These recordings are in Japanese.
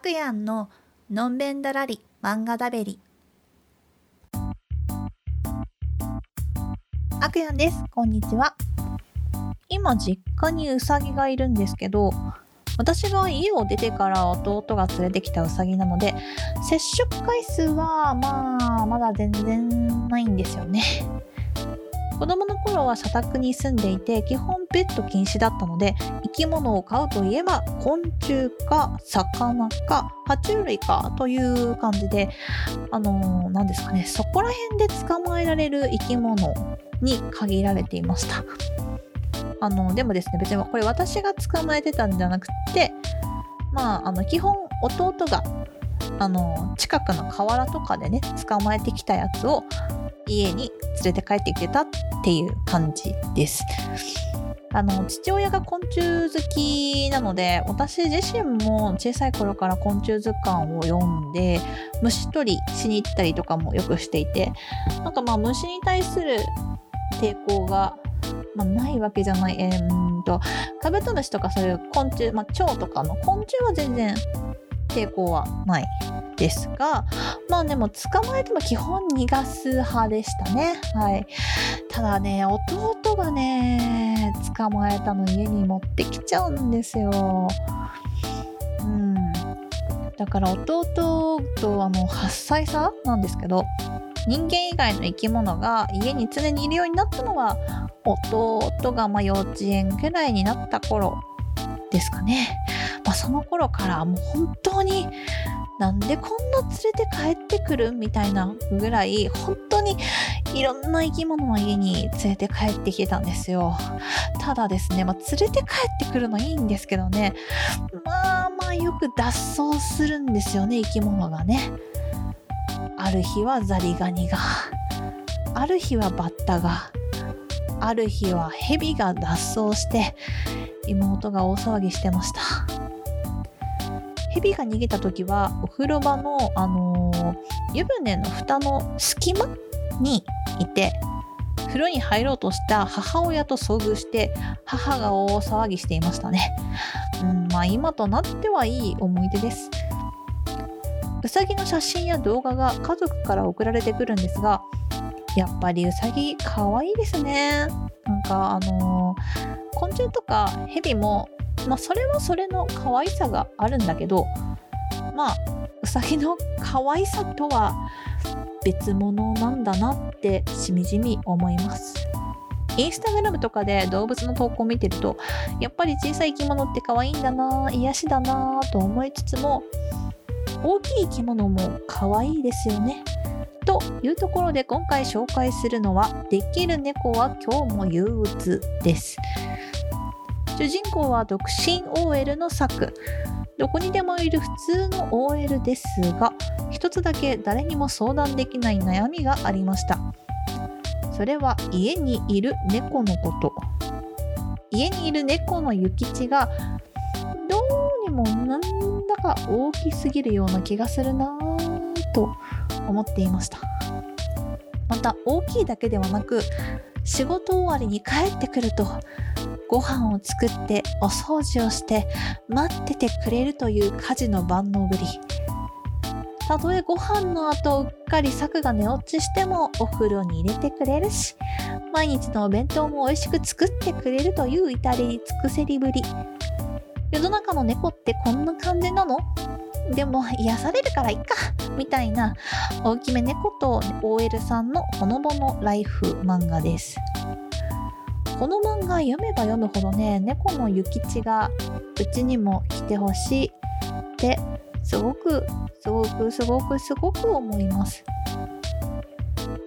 くやんののんべんだらり漫画だべり。あくやんです。こんにちは。今実家にうさぎがいるんですけど私が家を出てから弟が連れてきたうさぎなので接触回数はまあまだ全然ないんですよね。子供の頃は社宅に住んでいて基本ペット禁止だったので生き物を飼うといえば昆虫か魚か爬虫類かという感じであの何、ですかねそこら辺で捕まえられる生き物に限られていました。あのでもですね別にこれ私が捕まえてたんじゃなくてまああの基本弟があの近くの河原とかでね捕まえてきたやつを家に連れて帰ってきてたっていう感じです。あの父親が昆虫好きなので私自身も小さい頃から昆虫図鑑を読んで虫取りしに行ったりとかもよくしていてなんかまあ虫に対する抵抗が、まあ、ないわけじゃないえー、とカブトムシとかそういう昆虫、まあ、蝶とかの昆虫は全然抵抗はないですがまあでも捕まえても基本逃がす派でしたね。はい。ただね弟がね捕まえたの家に持ってきちゃうんですよ。うん。だから弟とあの8歳差なんですけど人間以外の生き物が家に常にいるようになったのは弟がま幼稚園ぐらいになった頃ですかね。その頃からもう本当になんでこんな連れて帰ってくるみたいなぐらい本当にいろんな生き物の家に連れて帰ってきてたんですよ。ただですね、まあ、連れて帰ってくるのいいんですけどね。まあまあよく脱走するんですよね生き物がね。ある日はザリガニがある日はバッタがある日はヘビが脱走して妹が大騒ぎしてました。ヘビが逃げた時はお風呂場の、あのー、湯船の蓋の隙間にいて風呂に入ろうとした母親と遭遇して母が大騒ぎしていましたね。うんまあ今となってはいい思い出です。うさぎの写真や動画が家族から送られてくるんですがやっぱりうさぎかわいいですね。なんかあのー、昆虫とかヘビも、まあ、それはそれの可愛さがあるんだけどまあうさぎの可愛さとは別物なんだなってしみじみ思います。インスタグラムとかで動物の投稿を見てるとやっぱり小さい生き物って可愛いんだな癒しだなと思いつつも大きい生き物も可愛いですよね。というところで今回紹介するのは「できる猫は今日も憂鬱」です主人公は独身 OL の作どこにでもいる普通の OL ですが一つだけ誰にも相談できない悩みがありました。それは家にいる猫のこと。家にいる猫の諭吉がどうにもなんだか大きすぎるような気がするなぁと思っていました。また大きいだけではなく仕事終わりに帰ってくるとご飯を作ってお掃除をして待っててくれるという家事の万能ぶり。たとえご飯の後うっかり柵が寝落ちしてもお風呂に入れてくれるし毎日のお弁当も美味しく作ってくれるという至り尽くせりぶり。世の中の猫ってこんな感じなの？でも癒されるからいっかみたいな大きめ猫と OL さんのほのぼのライフ漫画です。この漫画読めば読むほどね猫の諭吉がうちにも来てほしい。ってすごくすごくすごくすごく思います。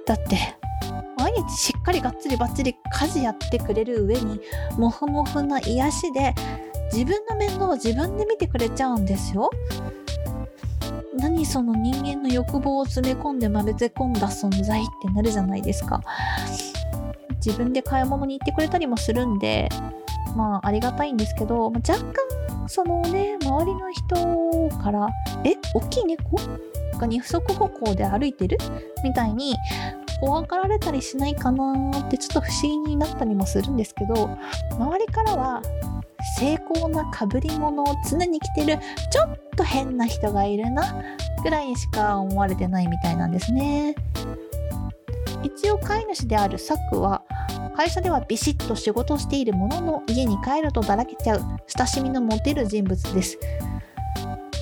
だって毎日しっかりがっつりばっちり家事やってくれる上にモフモフな癒しで自分の面倒を自分で見てくれちゃうんですよ。何その人間の欲望を詰め込んで混ぜ込んだ存在ってなるじゃないですか。自分で買い物に行ってくれたりもするんでまあありがたいんですけど、まあ、若干そのね周りの人から「え大きい猫？が二足歩行で歩いてる?」みたいに怖がられたりしないかなってちょっと不思議になったりもするんですけど周りからは精巧な被り物を常に着てるちょっと変な人がいるなぐらいしか思われてないみたいなんですね一応飼い主であるサックは会社ではビシッと仕事しているものの家に帰るとだらけちゃう親しみの持てる人物です。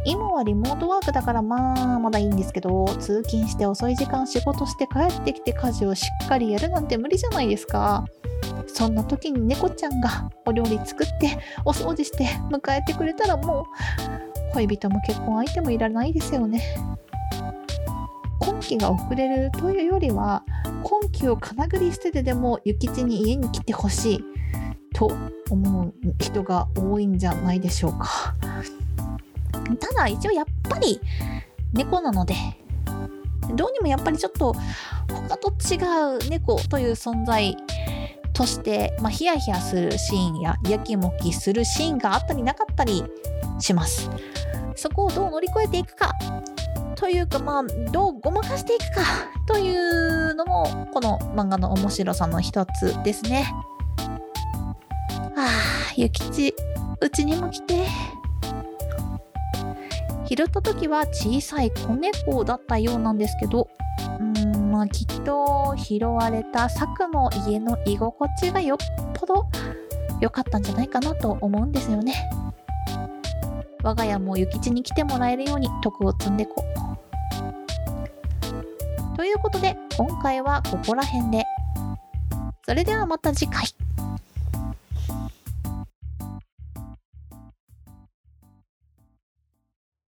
今はリモートワークだからまあまだいいんですけど通勤して遅い時間仕事して帰ってきて家事をしっかりやるなんて無理じゃないですか。そんな時に猫ちゃんがお料理作ってお掃除して迎えてくれたらもう恋人も結婚相手もいらないですよね。今期が遅れるというよりは今期をかなぐり捨ててでも諭吉に家に来てほしい。と思う人が多いんじゃないでしょうか。ただ一応やっぱり猫なのでどうにもやっぱりちょっと他と違う猫という存在として、まあ、ヒヤヒヤするシーンややきもきするシーンがあったりなかったりします。そこをどう乗り越えていくか。というかまあどうごまかしていくかというのもこの漫画の面白さの一つですね。ああゆきちうちにも来て。拾った時は小さい子猫だったようなんですけどうーんまあきっと拾われた作の家の居心地がよっぽど良かったんじゃないかなと思うんですよね。我が家も諭吉に来てもらえるように徳を積んでこう。ということで今回はここら辺で。それではまた次回。